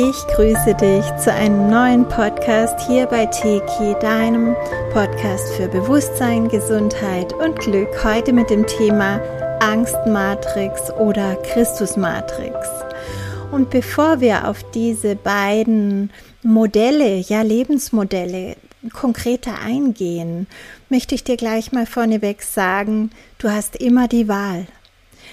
Ich grüße dich zu einem neuen Podcast hier bei Teki, deinem Podcast für Bewusstsein, Gesundheit und Glück. Heute mit dem Thema Angstmatrix oder Christusmatrix. Und bevor wir auf diese beiden Modelle, ja Lebensmodelle konkreter eingehen, möchte ich dir gleich mal vorneweg sagen, du hast immer die Wahl.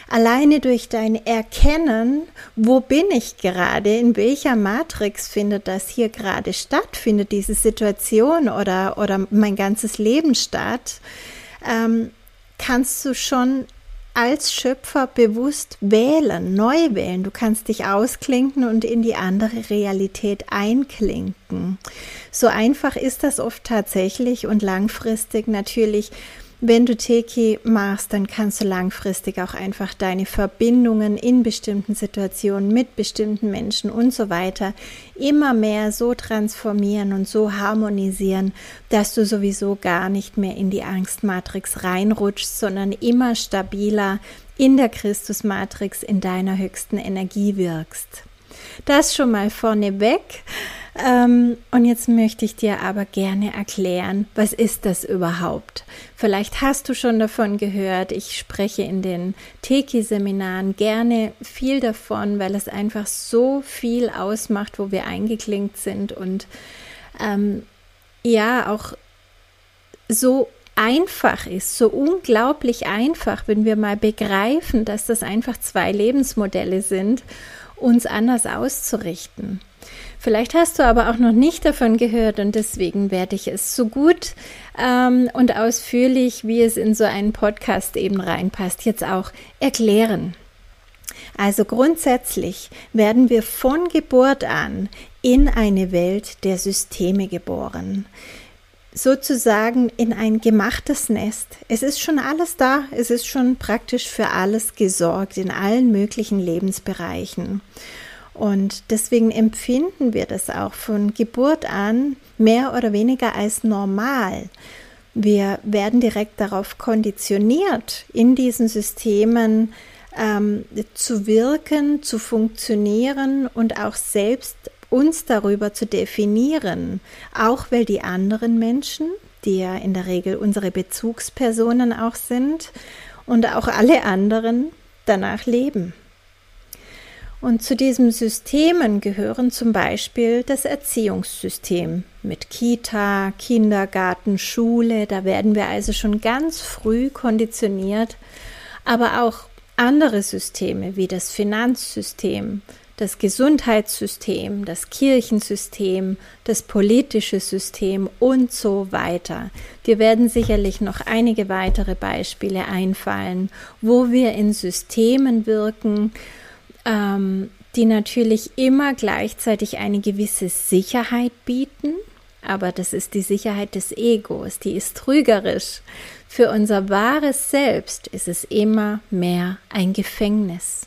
Alleine durch dein Erkennen, wo bin ich gerade, in welcher Matrix findet das hier gerade statt, findet diese Situation oder, oder mein ganzes Leben statt, ähm, kannst du schon als Schöpfer bewusst wählen, neu wählen. Du kannst dich ausklinken und in die andere Realität einklinken. So einfach ist das oft tatsächlich und langfristig natürlich wenn du Teki machst, dann kannst du langfristig auch einfach deine Verbindungen in bestimmten Situationen mit bestimmten Menschen und so weiter immer mehr so transformieren und so harmonisieren, dass du sowieso gar nicht mehr in die Angstmatrix reinrutschst, sondern immer stabiler in der Christusmatrix in deiner höchsten Energie wirkst. Das schon mal vorneweg. Ähm, und jetzt möchte ich dir aber gerne erklären, was ist das überhaupt? Vielleicht hast du schon davon gehört. Ich spreche in den Teki-Seminaren gerne viel davon, weil es einfach so viel ausmacht, wo wir eingeklinkt sind und ähm, ja auch so einfach ist, so unglaublich einfach, wenn wir mal begreifen, dass das einfach zwei Lebensmodelle sind, uns anders auszurichten. Vielleicht hast du aber auch noch nicht davon gehört und deswegen werde ich es so gut ähm, und ausführlich, wie es in so einen Podcast eben reinpasst, jetzt auch erklären. Also grundsätzlich werden wir von Geburt an in eine Welt der Systeme geboren sozusagen in ein gemachtes Nest. Es ist schon alles da, es ist schon praktisch für alles gesorgt in allen möglichen Lebensbereichen. Und deswegen empfinden wir das auch von Geburt an mehr oder weniger als normal. Wir werden direkt darauf konditioniert, in diesen Systemen ähm, zu wirken, zu funktionieren und auch selbst uns darüber zu definieren, auch weil die anderen Menschen, die ja in der Regel unsere Bezugspersonen auch sind, und auch alle anderen danach leben. Und zu diesen Systemen gehören zum Beispiel das Erziehungssystem mit Kita, Kindergarten, Schule. Da werden wir also schon ganz früh konditioniert, aber auch andere Systeme wie das Finanzsystem, das Gesundheitssystem, das Kirchensystem, das politische System und so weiter. Dir werden sicherlich noch einige weitere Beispiele einfallen, wo wir in Systemen wirken, ähm, die natürlich immer gleichzeitig eine gewisse Sicherheit bieten, aber das ist die Sicherheit des Egos, die ist trügerisch. Für unser wahres Selbst ist es immer mehr ein Gefängnis.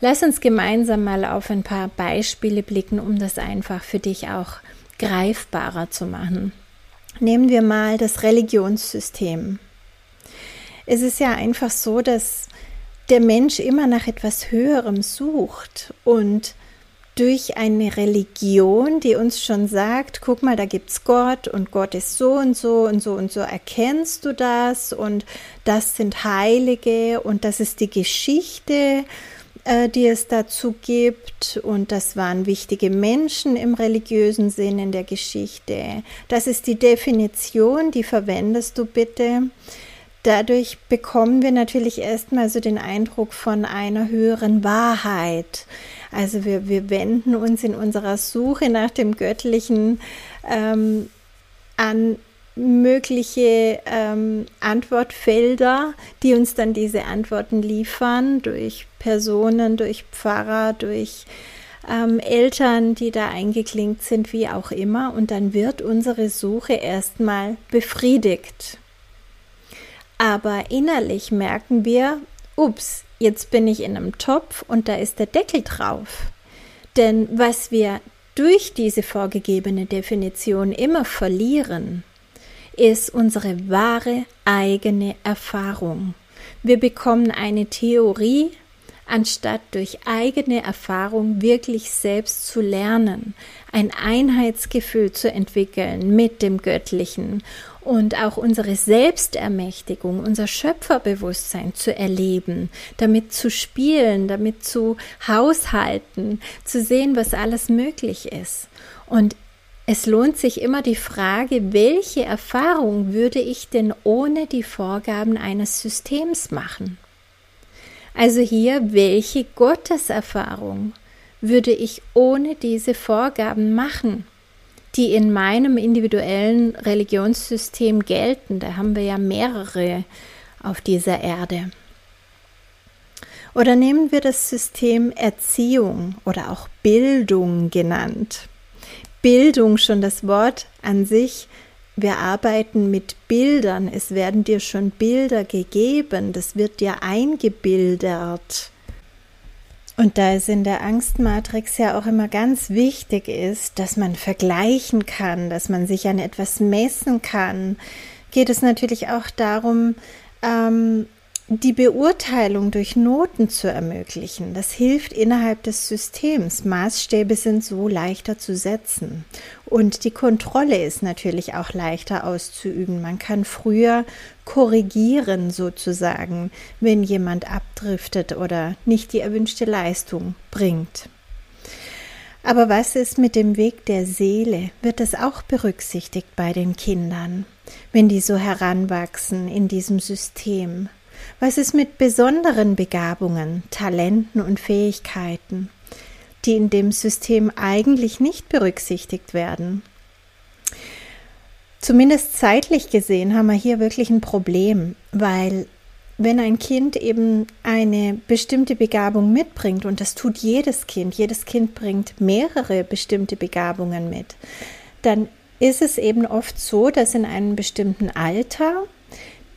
Lass uns gemeinsam mal auf ein paar Beispiele blicken, um das einfach für dich auch greifbarer zu machen. Nehmen wir mal das Religionssystem. Es ist ja einfach so, dass der Mensch immer nach etwas Höherem sucht und durch eine Religion, die uns schon sagt, guck mal, da gibt's Gott und Gott ist so und so und so und so, erkennst du das? Und das sind Heilige und das ist die Geschichte, äh, die es dazu gibt. Und das waren wichtige Menschen im religiösen Sinn in der Geschichte. Das ist die Definition, die verwendest du bitte dadurch bekommen wir natürlich erstmal so den Eindruck von einer höheren Wahrheit. Also wir, wir wenden uns in unserer Suche nach dem Göttlichen ähm, an mögliche ähm, Antwortfelder, die uns dann diese Antworten liefern, durch Personen, durch Pfarrer, durch ähm, Eltern, die da eingeklinkt sind, wie auch immer. Und dann wird unsere Suche erstmal befriedigt. Aber innerlich merken wir, ups, jetzt bin ich in einem Topf und da ist der Deckel drauf. Denn was wir durch diese vorgegebene Definition immer verlieren, ist unsere wahre eigene Erfahrung. Wir bekommen eine Theorie, anstatt durch eigene Erfahrung wirklich selbst zu lernen, ein Einheitsgefühl zu entwickeln mit dem Göttlichen und auch unsere Selbstermächtigung, unser Schöpferbewusstsein zu erleben, damit zu spielen, damit zu haushalten, zu sehen, was alles möglich ist. Und es lohnt sich immer die Frage, welche Erfahrung würde ich denn ohne die Vorgaben eines Systems machen? Also hier, welche Gotteserfahrung würde ich ohne diese Vorgaben machen? Die in meinem individuellen Religionssystem gelten. Da haben wir ja mehrere auf dieser Erde. Oder nehmen wir das System Erziehung oder auch Bildung genannt. Bildung, schon das Wort an sich, wir arbeiten mit Bildern, es werden dir schon Bilder gegeben, das wird dir eingebildert. Und da es in der Angstmatrix ja auch immer ganz wichtig ist, dass man vergleichen kann, dass man sich an etwas messen kann, geht es natürlich auch darum, ähm, die Beurteilung durch Noten zu ermöglichen. Das hilft innerhalb des Systems. Maßstäbe sind so leichter zu setzen. Und die Kontrolle ist natürlich auch leichter auszuüben. Man kann früher korrigieren sozusagen, wenn jemand abdriftet oder nicht die erwünschte Leistung bringt. Aber was ist mit dem Weg der Seele? Wird das auch berücksichtigt bei den Kindern, wenn die so heranwachsen in diesem System? Was ist mit besonderen Begabungen, Talenten und Fähigkeiten, die in dem System eigentlich nicht berücksichtigt werden? Zumindest zeitlich gesehen haben wir hier wirklich ein Problem, weil wenn ein Kind eben eine bestimmte Begabung mitbringt, und das tut jedes Kind, jedes Kind bringt mehrere bestimmte Begabungen mit, dann ist es eben oft so, dass in einem bestimmten Alter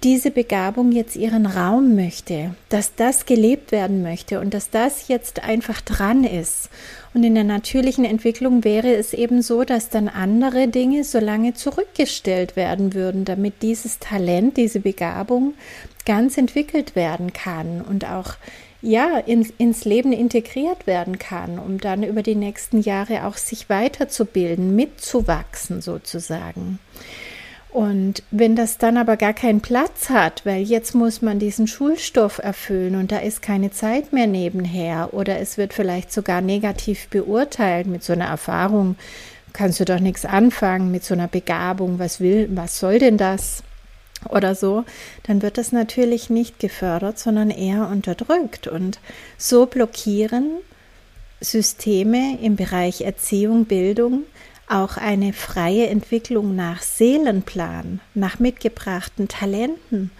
diese Begabung jetzt ihren Raum möchte, dass das gelebt werden möchte und dass das jetzt einfach dran ist. Und in der natürlichen Entwicklung wäre es eben so, dass dann andere Dinge so lange zurückgestellt werden würden, damit dieses Talent, diese Begabung ganz entwickelt werden kann und auch ja, ins, ins Leben integriert werden kann, um dann über die nächsten Jahre auch sich weiterzubilden, mitzuwachsen sozusagen. Und wenn das dann aber gar keinen Platz hat, weil jetzt muss man diesen Schulstoff erfüllen und da ist keine Zeit mehr nebenher oder es wird vielleicht sogar negativ beurteilt mit so einer Erfahrung, kannst du doch nichts anfangen mit so einer Begabung, was will, was soll denn das? Oder so, dann wird das natürlich nicht gefördert, sondern eher unterdrückt. Und so blockieren Systeme im Bereich Erziehung, Bildung auch eine freie Entwicklung nach Seelenplan, nach mitgebrachten Talenten.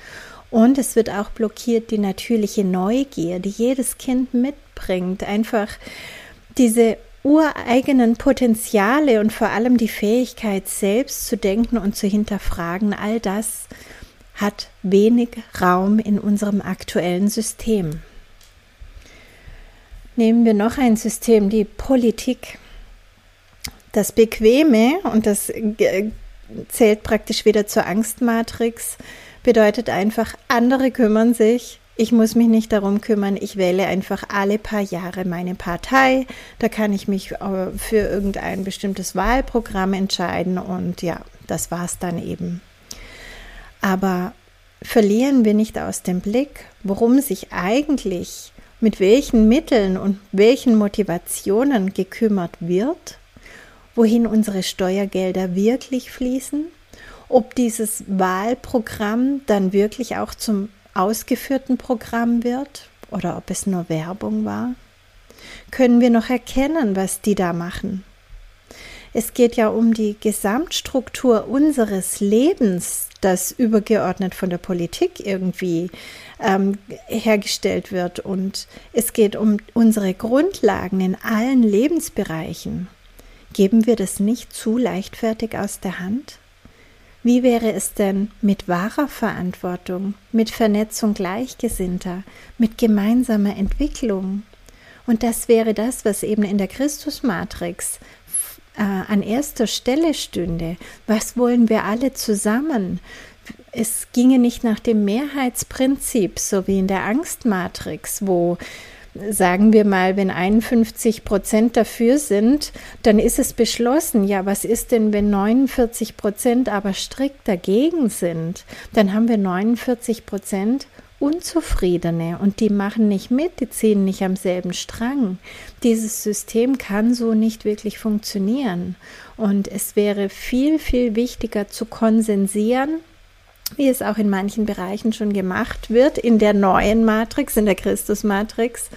Und es wird auch blockiert die natürliche Neugier, die jedes Kind mitbringt. Einfach diese ureigenen Potenziale und vor allem die Fähigkeit, selbst zu denken und zu hinterfragen, all das hat wenig Raum in unserem aktuellen System. Nehmen wir noch ein System, die Politik. Das Bequeme, und das äh, zählt praktisch wieder zur Angstmatrix, bedeutet einfach, andere kümmern sich, ich muss mich nicht darum kümmern, ich wähle einfach alle paar Jahre meine Partei, da kann ich mich äh, für irgendein bestimmtes Wahlprogramm entscheiden. Und ja, das war's dann eben. Aber verlieren wir nicht aus dem Blick, worum sich eigentlich mit welchen Mitteln und welchen Motivationen gekümmert wird wohin unsere Steuergelder wirklich fließen, ob dieses Wahlprogramm dann wirklich auch zum ausgeführten Programm wird oder ob es nur Werbung war. Können wir noch erkennen, was die da machen? Es geht ja um die Gesamtstruktur unseres Lebens, das übergeordnet von der Politik irgendwie ähm, hergestellt wird. Und es geht um unsere Grundlagen in allen Lebensbereichen. Geben wir das nicht zu leichtfertig aus der Hand? Wie wäre es denn mit wahrer Verantwortung, mit Vernetzung Gleichgesinnter, mit gemeinsamer Entwicklung? Und das wäre das, was eben in der Christusmatrix äh, an erster Stelle stünde. Was wollen wir alle zusammen? Es ginge nicht nach dem Mehrheitsprinzip, so wie in der Angstmatrix, wo sagen wir mal, wenn 51 Prozent dafür sind, dann ist es beschlossen. Ja, was ist denn, wenn 49 Prozent aber strikt dagegen sind? Dann haben wir 49 Prozent Unzufriedene und die machen nicht mit, die ziehen nicht am selben Strang. Dieses System kann so nicht wirklich funktionieren. Und es wäre viel, viel wichtiger zu konsensieren, wie es auch in manchen Bereichen schon gemacht wird, in der neuen Matrix, in der Christus-Matrix.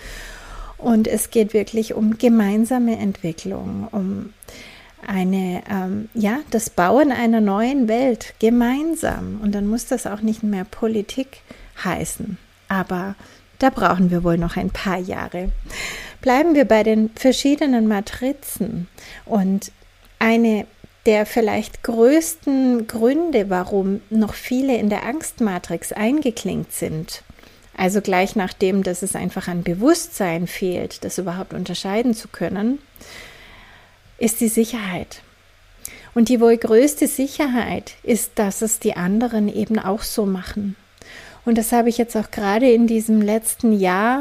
Und es geht wirklich um gemeinsame Entwicklung, um eine, ähm, ja, das Bauen einer neuen Welt gemeinsam. Und dann muss das auch nicht mehr Politik heißen. Aber da brauchen wir wohl noch ein paar Jahre. Bleiben wir bei den verschiedenen Matrizen. Und eine der vielleicht größten Gründe, warum noch viele in der Angstmatrix eingeklinkt sind, also gleich nachdem, dass es einfach an Bewusstsein fehlt, das überhaupt unterscheiden zu können, ist die Sicherheit. Und die wohl größte Sicherheit ist, dass es die anderen eben auch so machen. Und das habe ich jetzt auch gerade in diesem letzten Jahr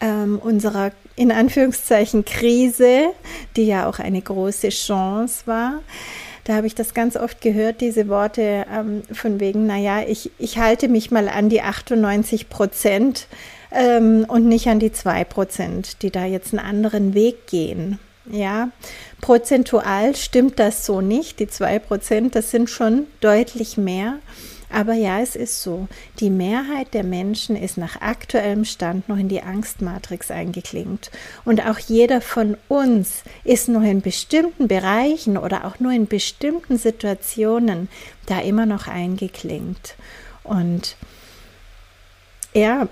ähm, unserer in Anführungszeichen Krise, die ja auch eine große Chance war. Da habe ich das ganz oft gehört, diese Worte ähm, von wegen, naja, ich, ich halte mich mal an die 98 Prozent ähm, und nicht an die 2 Prozent, die da jetzt einen anderen Weg gehen. Ja, prozentual stimmt das so nicht. Die 2 Prozent, das sind schon deutlich mehr. Aber ja, es ist so. Die Mehrheit der Menschen ist nach aktuellem Stand noch in die Angstmatrix eingeklinkt. Und auch jeder von uns ist noch in bestimmten Bereichen oder auch nur in bestimmten Situationen da immer noch eingeklinkt. Und ja,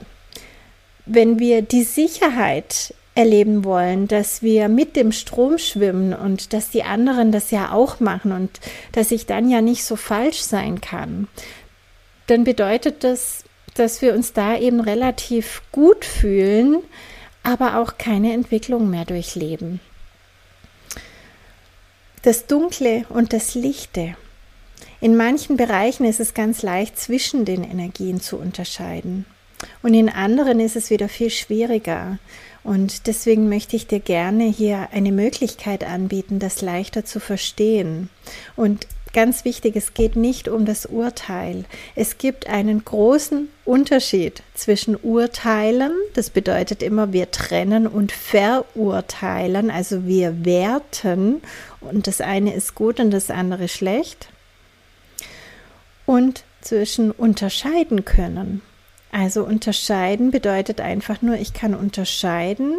wenn wir die Sicherheit erleben wollen, dass wir mit dem Strom schwimmen und dass die anderen das ja auch machen und dass ich dann ja nicht so falsch sein kann, dann bedeutet das, dass wir uns da eben relativ gut fühlen, aber auch keine Entwicklung mehr durchleben. Das Dunkle und das Lichte. In manchen Bereichen ist es ganz leicht, zwischen den Energien zu unterscheiden. Und in anderen ist es wieder viel schwieriger. Und deswegen möchte ich dir gerne hier eine Möglichkeit anbieten, das leichter zu verstehen. Und ganz wichtig, es geht nicht um das Urteil. Es gibt einen großen Unterschied zwischen Urteilen, das bedeutet immer, wir trennen und verurteilen, also wir werten und das eine ist gut und das andere schlecht. Und zwischen unterscheiden können. Also unterscheiden bedeutet einfach nur, ich kann unterscheiden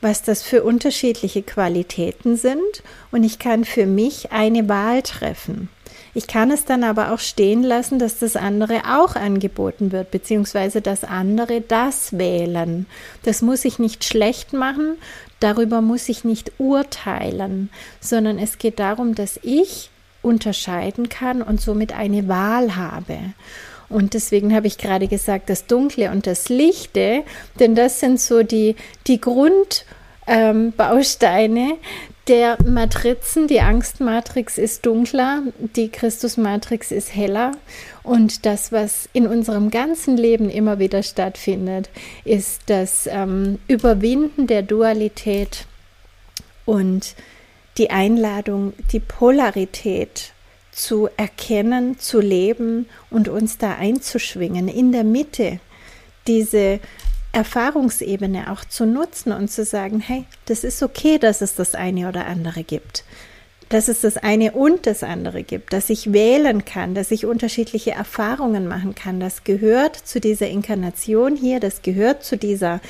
was das für unterschiedliche Qualitäten sind und ich kann für mich eine Wahl treffen. Ich kann es dann aber auch stehen lassen, dass das andere auch angeboten wird, beziehungsweise dass andere das wählen. Das muss ich nicht schlecht machen, darüber muss ich nicht urteilen, sondern es geht darum, dass ich unterscheiden kann und somit eine Wahl habe. Und deswegen habe ich gerade gesagt, das Dunkle und das Lichte, denn das sind so die, die Grundbausteine ähm, der Matrizen. Die Angstmatrix ist dunkler, die Christusmatrix ist heller. Und das, was in unserem ganzen Leben immer wieder stattfindet, ist das ähm, Überwinden der Dualität und die Einladung, die Polarität zu erkennen, zu leben und uns da einzuschwingen, in der Mitte diese Erfahrungsebene auch zu nutzen und zu sagen, hey, das ist okay, dass es das eine oder andere gibt. Dass es das eine und das andere gibt, dass ich wählen kann, dass ich unterschiedliche Erfahrungen machen kann. Das gehört zu dieser Inkarnation hier, das gehört zu dieser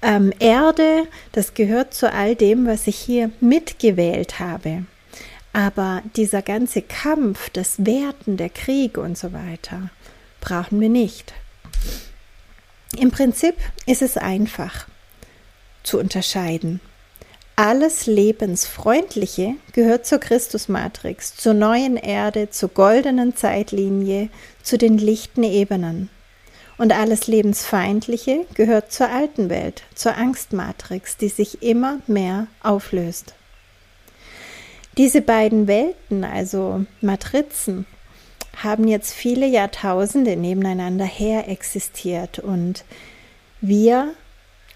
ähm, Erde, das gehört zu all dem, was ich hier mitgewählt habe. Aber dieser ganze Kampf, das Werten, der Krieg und so weiter, brauchen wir nicht. Im Prinzip ist es einfach zu unterscheiden. Alles Lebensfreundliche gehört zur Christusmatrix, zur neuen Erde, zur goldenen Zeitlinie, zu den lichten Ebenen. Und alles Lebensfeindliche gehört zur alten Welt, zur Angstmatrix, die sich immer mehr auflöst. Diese beiden Welten, also Matrizen, haben jetzt viele Jahrtausende nebeneinander her existiert und wir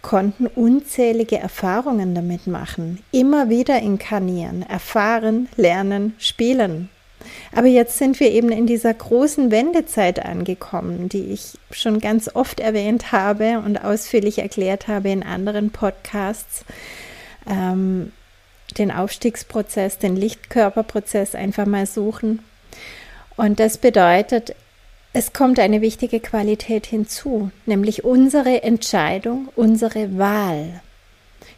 konnten unzählige Erfahrungen damit machen, immer wieder inkarnieren, erfahren, lernen, spielen. Aber jetzt sind wir eben in dieser großen Wendezeit angekommen, die ich schon ganz oft erwähnt habe und ausführlich erklärt habe in anderen Podcasts. Ähm, den Aufstiegsprozess, den Lichtkörperprozess einfach mal suchen. Und das bedeutet, es kommt eine wichtige Qualität hinzu, nämlich unsere Entscheidung, unsere Wahl.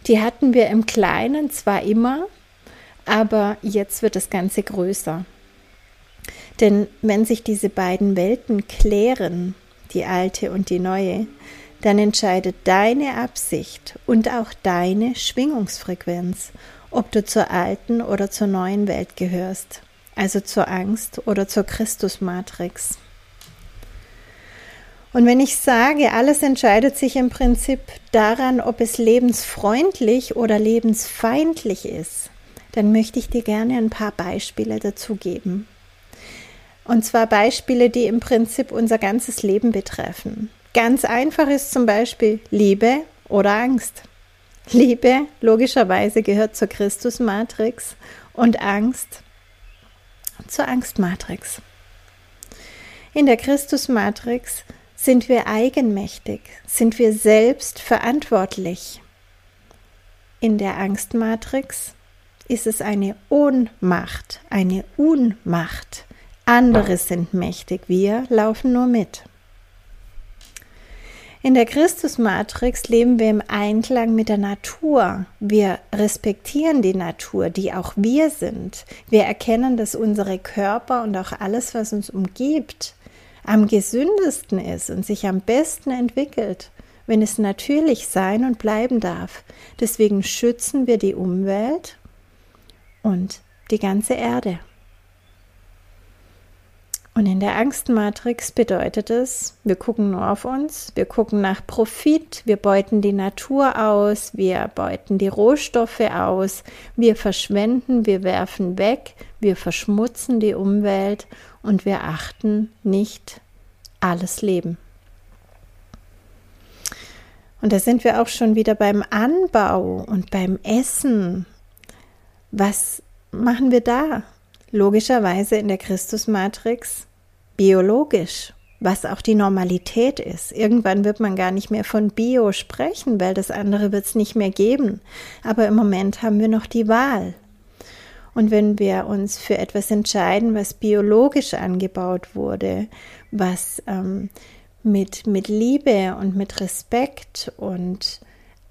Die hatten wir im Kleinen zwar immer, aber jetzt wird das Ganze größer. Denn wenn sich diese beiden Welten klären, die alte und die neue, dann entscheidet deine Absicht und auch deine Schwingungsfrequenz, ob du zur alten oder zur neuen Welt gehörst, also zur Angst oder zur Christusmatrix. Und wenn ich sage, alles entscheidet sich im Prinzip daran, ob es lebensfreundlich oder lebensfeindlich ist, dann möchte ich dir gerne ein paar Beispiele dazu geben. Und zwar Beispiele, die im Prinzip unser ganzes Leben betreffen. Ganz einfach ist zum Beispiel Liebe oder Angst. Liebe logischerweise gehört zur Christusmatrix und Angst zur Angstmatrix. In der Christusmatrix sind wir eigenmächtig? Sind wir selbst verantwortlich? In der Angstmatrix ist es eine Ohnmacht, eine Unmacht. Andere sind mächtig, wir laufen nur mit. In der Christusmatrix leben wir im Einklang mit der Natur. Wir respektieren die Natur, die auch wir sind. Wir erkennen, dass unsere Körper und auch alles, was uns umgibt, am gesündesten ist und sich am besten entwickelt, wenn es natürlich sein und bleiben darf. Deswegen schützen wir die Umwelt und die ganze Erde. Und in der Angstmatrix bedeutet es, wir gucken nur auf uns, wir gucken nach Profit, wir beuten die Natur aus, wir beuten die Rohstoffe aus, wir verschwenden, wir werfen weg, wir verschmutzen die Umwelt und wir achten nicht alles Leben. Und da sind wir auch schon wieder beim Anbau und beim Essen. Was machen wir da? Logischerweise in der Christusmatrix biologisch, was auch die Normalität ist. Irgendwann wird man gar nicht mehr von Bio sprechen, weil das andere wird es nicht mehr geben. Aber im Moment haben wir noch die Wahl. Und wenn wir uns für etwas entscheiden, was biologisch angebaut wurde, was ähm, mit, mit Liebe und mit Respekt und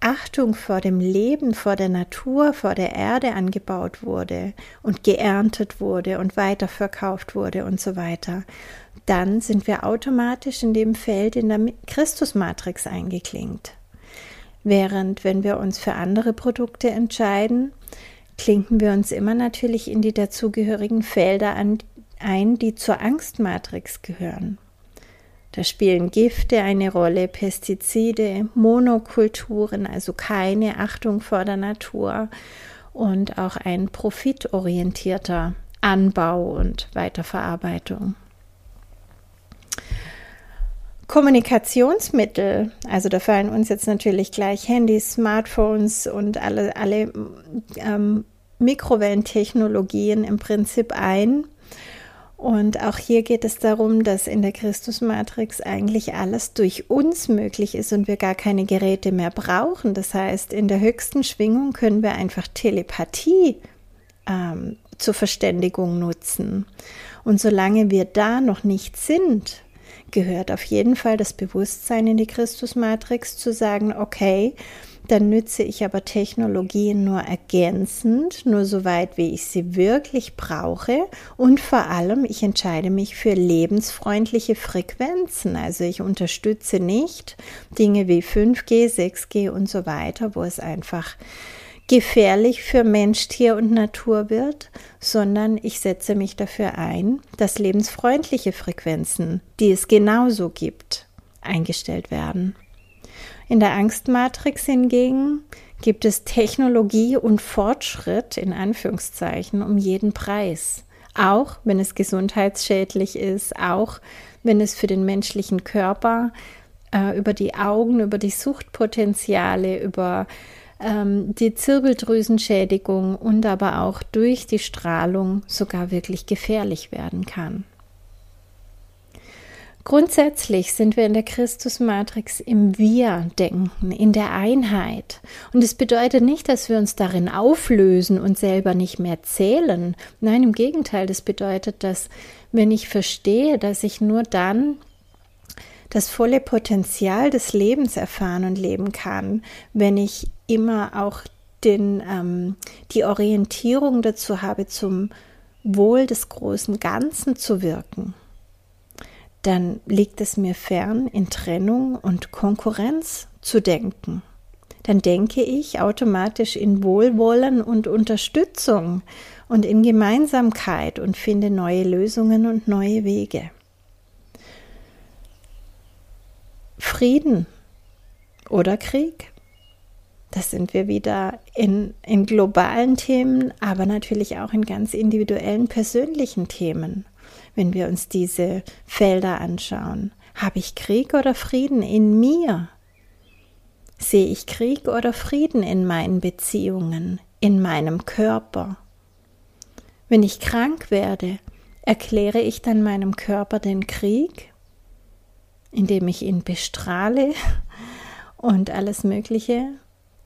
Achtung vor dem Leben, vor der Natur, vor der Erde angebaut wurde und geerntet wurde und weiterverkauft wurde und so weiter, dann sind wir automatisch in dem Feld in der Christusmatrix eingeklinkt. Während wenn wir uns für andere Produkte entscheiden, klinken wir uns immer natürlich in die dazugehörigen Felder ein, die zur Angstmatrix gehören. Da spielen Gifte eine Rolle, Pestizide, Monokulturen, also keine Achtung vor der Natur und auch ein profitorientierter Anbau und Weiterverarbeitung. Kommunikationsmittel, also da fallen uns jetzt natürlich gleich Handys, Smartphones und alle, alle ähm, Mikrowellentechnologien im Prinzip ein. Und auch hier geht es darum, dass in der Christusmatrix eigentlich alles durch uns möglich ist und wir gar keine Geräte mehr brauchen. Das heißt, in der höchsten Schwingung können wir einfach Telepathie ähm, zur Verständigung nutzen. Und solange wir da noch nicht sind, gehört auf jeden Fall das Bewusstsein in die Christusmatrix zu sagen, okay, dann nütze ich aber Technologien nur ergänzend, nur so weit, wie ich sie wirklich brauche und vor allem, ich entscheide mich für lebensfreundliche Frequenzen. Also ich unterstütze nicht Dinge wie 5G, 6G und so weiter, wo es einfach gefährlich für Mensch, Tier und Natur wird, sondern ich setze mich dafür ein, dass lebensfreundliche Frequenzen, die es genauso gibt, eingestellt werden. In der Angstmatrix hingegen gibt es Technologie und Fortschritt in Anführungszeichen um jeden Preis. Auch wenn es gesundheitsschädlich ist, auch wenn es für den menschlichen Körper äh, über die Augen, über die Suchtpotenziale, über ähm, die Zirbeldrüsenschädigung und aber auch durch die Strahlung sogar wirklich gefährlich werden kann. Grundsätzlich sind wir in der Christusmatrix im Wir-Denken, in der Einheit. Und es bedeutet nicht, dass wir uns darin auflösen und selber nicht mehr zählen. Nein, im Gegenteil, das bedeutet, dass wenn ich verstehe, dass ich nur dann das volle Potenzial des Lebens erfahren und leben kann, wenn ich immer auch den, ähm, die Orientierung dazu habe, zum Wohl des großen Ganzen zu wirken dann liegt es mir fern, in Trennung und Konkurrenz zu denken. Dann denke ich automatisch in Wohlwollen und Unterstützung und in Gemeinsamkeit und finde neue Lösungen und neue Wege. Frieden oder Krieg. Das sind wir wieder in, in globalen Themen, aber natürlich auch in ganz individuellen persönlichen Themen wenn wir uns diese Felder anschauen. Habe ich Krieg oder Frieden in mir? Sehe ich Krieg oder Frieden in meinen Beziehungen, in meinem Körper? Wenn ich krank werde, erkläre ich dann meinem Körper den Krieg, indem ich ihn bestrahle und alles Mögliche,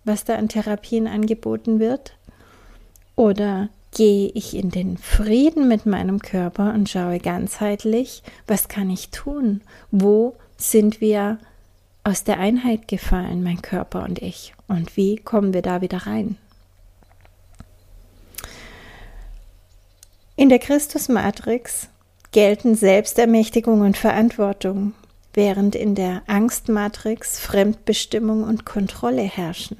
was da an Therapien angeboten wird? Oder gehe ich in den Frieden mit meinem Körper und schaue ganzheitlich, was kann ich tun? Wo sind wir aus der Einheit gefallen, mein Körper und ich? Und wie kommen wir da wieder rein? In der Christusmatrix gelten Selbstermächtigung und Verantwortung, während in der Angstmatrix Fremdbestimmung und Kontrolle herrschen.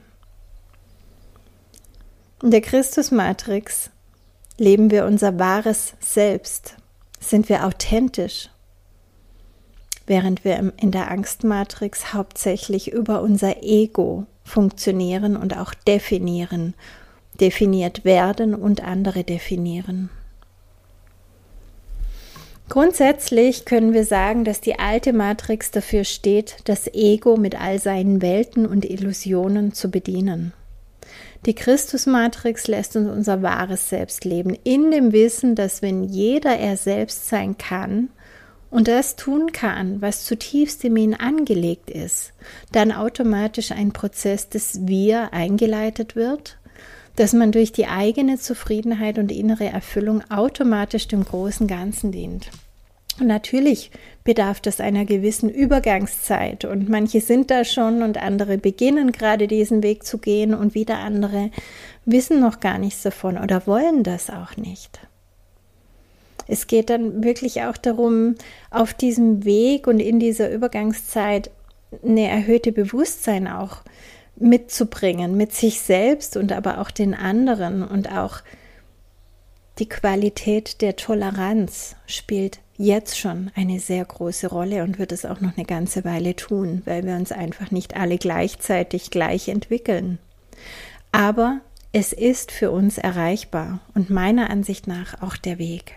In der Christusmatrix Leben wir unser wahres Selbst? Sind wir authentisch? Während wir in der Angstmatrix hauptsächlich über unser Ego funktionieren und auch definieren, definiert werden und andere definieren. Grundsätzlich können wir sagen, dass die alte Matrix dafür steht, das Ego mit all seinen Welten und Illusionen zu bedienen. Die Christusmatrix lässt uns unser wahres Selbst leben, in dem Wissen, dass wenn jeder er selbst sein kann und das tun kann, was zutiefst in ihn angelegt ist, dann automatisch ein Prozess des Wir eingeleitet wird, dass man durch die eigene Zufriedenheit und innere Erfüllung automatisch dem großen Ganzen dient. Und natürlich bedarf das einer gewissen Übergangszeit und manche sind da schon und andere beginnen gerade diesen Weg zu gehen und wieder andere wissen noch gar nichts davon oder wollen das auch nicht. Es geht dann wirklich auch darum, auf diesem Weg und in dieser Übergangszeit eine erhöhte Bewusstsein auch mitzubringen, mit sich selbst und aber auch den anderen und auch die Qualität der Toleranz spielt jetzt schon eine sehr große Rolle und wird es auch noch eine ganze Weile tun, weil wir uns einfach nicht alle gleichzeitig gleich entwickeln. Aber es ist für uns erreichbar und meiner Ansicht nach auch der Weg.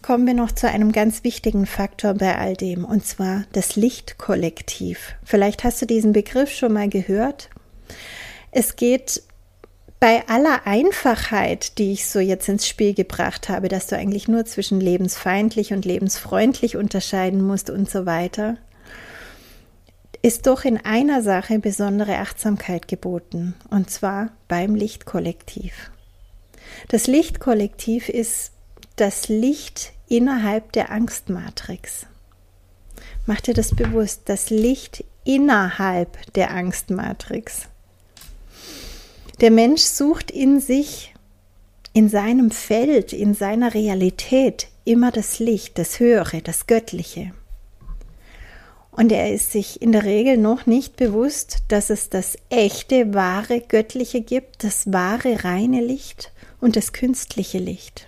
Kommen wir noch zu einem ganz wichtigen Faktor bei all dem, und zwar das Lichtkollektiv. Vielleicht hast du diesen Begriff schon mal gehört. Es geht bei aller Einfachheit, die ich so jetzt ins Spiel gebracht habe, dass du eigentlich nur zwischen lebensfeindlich und lebensfreundlich unterscheiden musst und so weiter, ist doch in einer Sache besondere Achtsamkeit geboten, und zwar beim Lichtkollektiv. Das Lichtkollektiv ist das Licht innerhalb der Angstmatrix. Mach dir das bewusst, das Licht innerhalb der Angstmatrix. Der Mensch sucht in sich, in seinem Feld, in seiner Realität immer das Licht, das Höhere, das Göttliche. Und er ist sich in der Regel noch nicht bewusst, dass es das echte, wahre Göttliche gibt, das wahre, reine Licht und das künstliche Licht.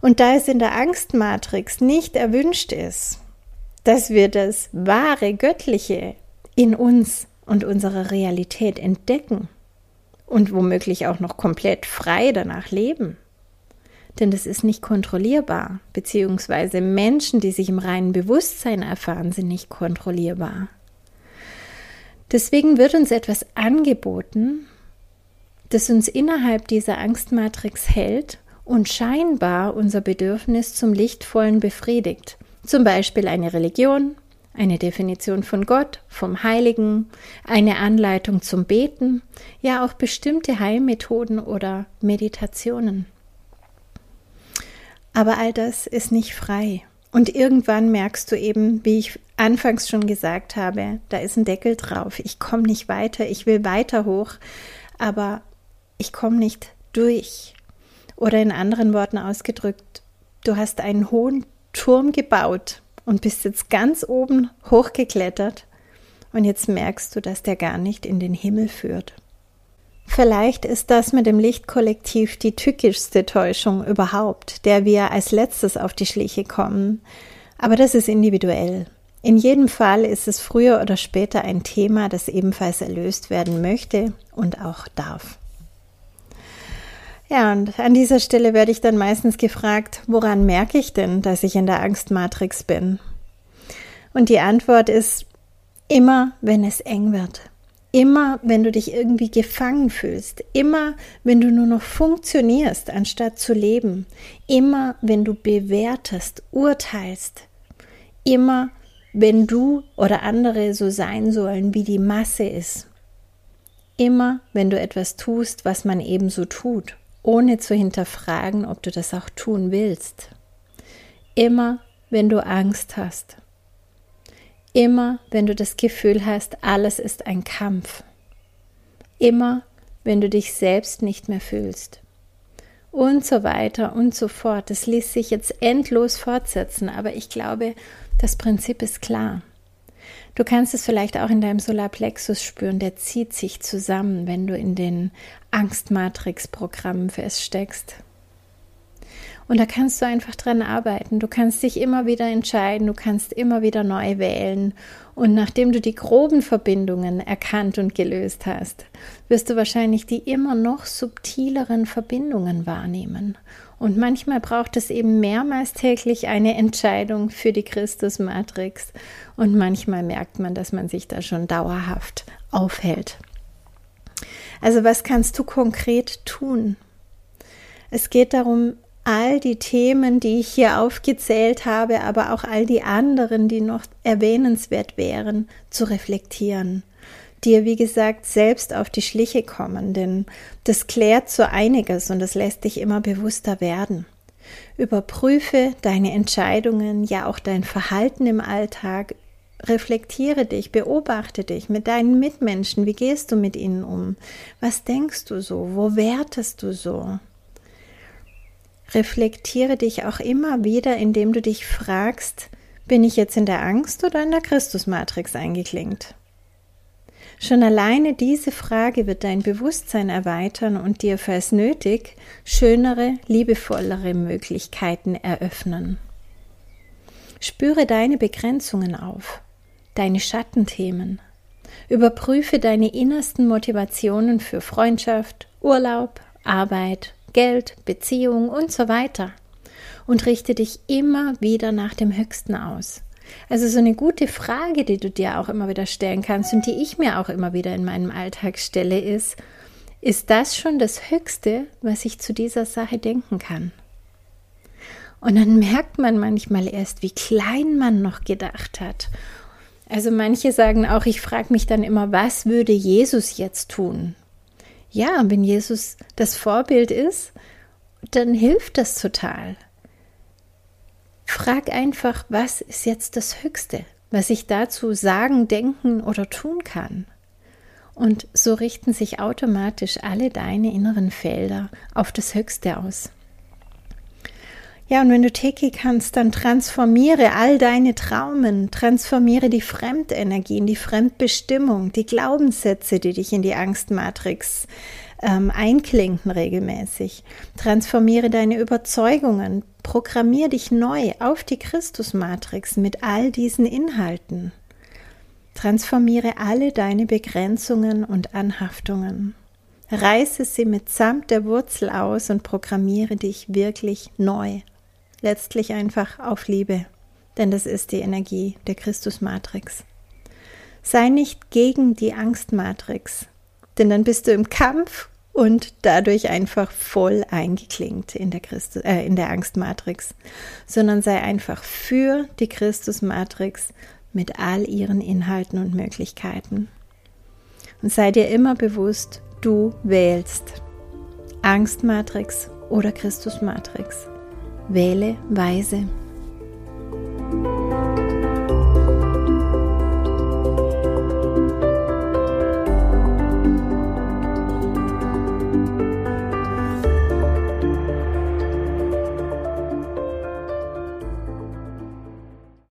Und da es in der Angstmatrix nicht erwünscht ist, dass wir das wahre Göttliche in uns und unserer Realität entdecken, und womöglich auch noch komplett frei danach leben, denn das ist nicht kontrollierbar, beziehungsweise Menschen, die sich im reinen Bewusstsein erfahren, sind nicht kontrollierbar. Deswegen wird uns etwas angeboten, das uns innerhalb dieser Angstmatrix hält und scheinbar unser Bedürfnis zum Lichtvollen befriedigt. Zum Beispiel eine Religion, eine Definition von Gott, vom Heiligen, eine Anleitung zum Beten, ja auch bestimmte Heilmethoden oder Meditationen. Aber all das ist nicht frei. Und irgendwann merkst du eben, wie ich anfangs schon gesagt habe, da ist ein Deckel drauf. Ich komme nicht weiter, ich will weiter hoch, aber ich komme nicht durch. Oder in anderen Worten ausgedrückt, du hast einen hohen Turm gebaut und bist jetzt ganz oben hochgeklettert und jetzt merkst du, dass der gar nicht in den Himmel führt. Vielleicht ist das mit dem Lichtkollektiv die tückischste Täuschung überhaupt, der wir als letztes auf die Schliche kommen, aber das ist individuell. In jedem Fall ist es früher oder später ein Thema, das ebenfalls erlöst werden möchte und auch darf. Ja, und an dieser Stelle werde ich dann meistens gefragt, woran merke ich denn, dass ich in der Angstmatrix bin? Und die Antwort ist immer, wenn es eng wird. Immer, wenn du dich irgendwie gefangen fühlst. Immer, wenn du nur noch funktionierst, anstatt zu leben. Immer, wenn du bewertest, urteilst. Immer, wenn du oder andere so sein sollen, wie die Masse ist. Immer, wenn du etwas tust, was man ebenso tut ohne zu hinterfragen, ob du das auch tun willst. Immer, wenn du Angst hast. Immer, wenn du das Gefühl hast, alles ist ein Kampf. Immer, wenn du dich selbst nicht mehr fühlst. Und so weiter und so fort. Das ließ sich jetzt endlos fortsetzen, aber ich glaube, das Prinzip ist klar. Du kannst es vielleicht auch in deinem Solarplexus spüren, der zieht sich zusammen, wenn du in den Angstmatrix-Programmen feststeckst. Und da kannst du einfach dran arbeiten. Du kannst dich immer wieder entscheiden, du kannst immer wieder neu wählen. Und nachdem du die groben Verbindungen erkannt und gelöst hast, wirst du wahrscheinlich die immer noch subtileren Verbindungen wahrnehmen. Und manchmal braucht es eben mehrmals täglich eine Entscheidung für die Christusmatrix. Und manchmal merkt man, dass man sich da schon dauerhaft aufhält. Also was kannst du konkret tun? Es geht darum, all die Themen, die ich hier aufgezählt habe, aber auch all die anderen, die noch erwähnenswert wären, zu reflektieren. Dir, wie gesagt, selbst auf die Schliche kommen, denn das klärt so einiges und das lässt dich immer bewusster werden. Überprüfe deine Entscheidungen, ja auch dein Verhalten im Alltag, reflektiere dich, beobachte dich mit deinen Mitmenschen, wie gehst du mit ihnen um? Was denkst du so? Wo wertest du so? Reflektiere dich auch immer wieder, indem du dich fragst, bin ich jetzt in der Angst oder in der Christusmatrix eingeklingt? Schon alleine diese Frage wird dein Bewusstsein erweitern und dir, falls nötig, schönere, liebevollere Möglichkeiten eröffnen. Spüre deine Begrenzungen auf, deine Schattenthemen. Überprüfe deine innersten Motivationen für Freundschaft, Urlaub, Arbeit, Geld, Beziehung und so weiter. Und richte dich immer wieder nach dem Höchsten aus. Also so eine gute Frage, die du dir auch immer wieder stellen kannst und die ich mir auch immer wieder in meinem Alltag stelle, ist, ist das schon das Höchste, was ich zu dieser Sache denken kann? Und dann merkt man manchmal erst, wie klein man noch gedacht hat. Also manche sagen auch, ich frage mich dann immer, was würde Jesus jetzt tun? Ja, wenn Jesus das Vorbild ist, dann hilft das total. Frag einfach, was ist jetzt das Höchste, was ich dazu sagen, denken oder tun kann. Und so richten sich automatisch alle deine inneren Felder auf das Höchste aus. Ja, und wenn du Teki kannst, dann transformiere all deine Traumen, transformiere die Fremdenergien, die Fremdbestimmung, die Glaubenssätze, die dich in die Angstmatrix ähm, einklinken regelmäßig. Transformiere deine Überzeugungen, programmier dich neu auf die Christusmatrix mit all diesen Inhalten. Transformiere alle deine Begrenzungen und Anhaftungen. Reiße sie mitsamt der Wurzel aus und programmiere dich wirklich neu. Letztlich einfach auf Liebe, denn das ist die Energie der Christusmatrix. Sei nicht gegen die Angstmatrix, denn dann bist du im Kampf und dadurch einfach voll eingeklingt in der, Christus, äh, in der Angstmatrix, sondern sei einfach für die Christusmatrix mit all ihren Inhalten und Möglichkeiten. Und sei dir immer bewusst, du wählst Angstmatrix oder Christusmatrix. Wähle weise.